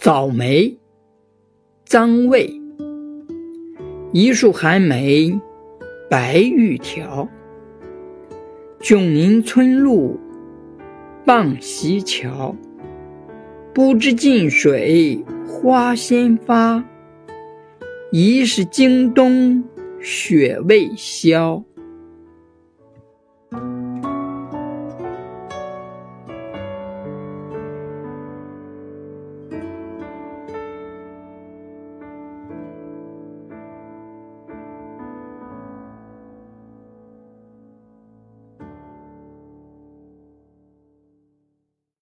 早梅，张卫。一树寒梅，白玉条。迥临春路，傍溪桥。不知近水花先发，疑是经冬雪未消。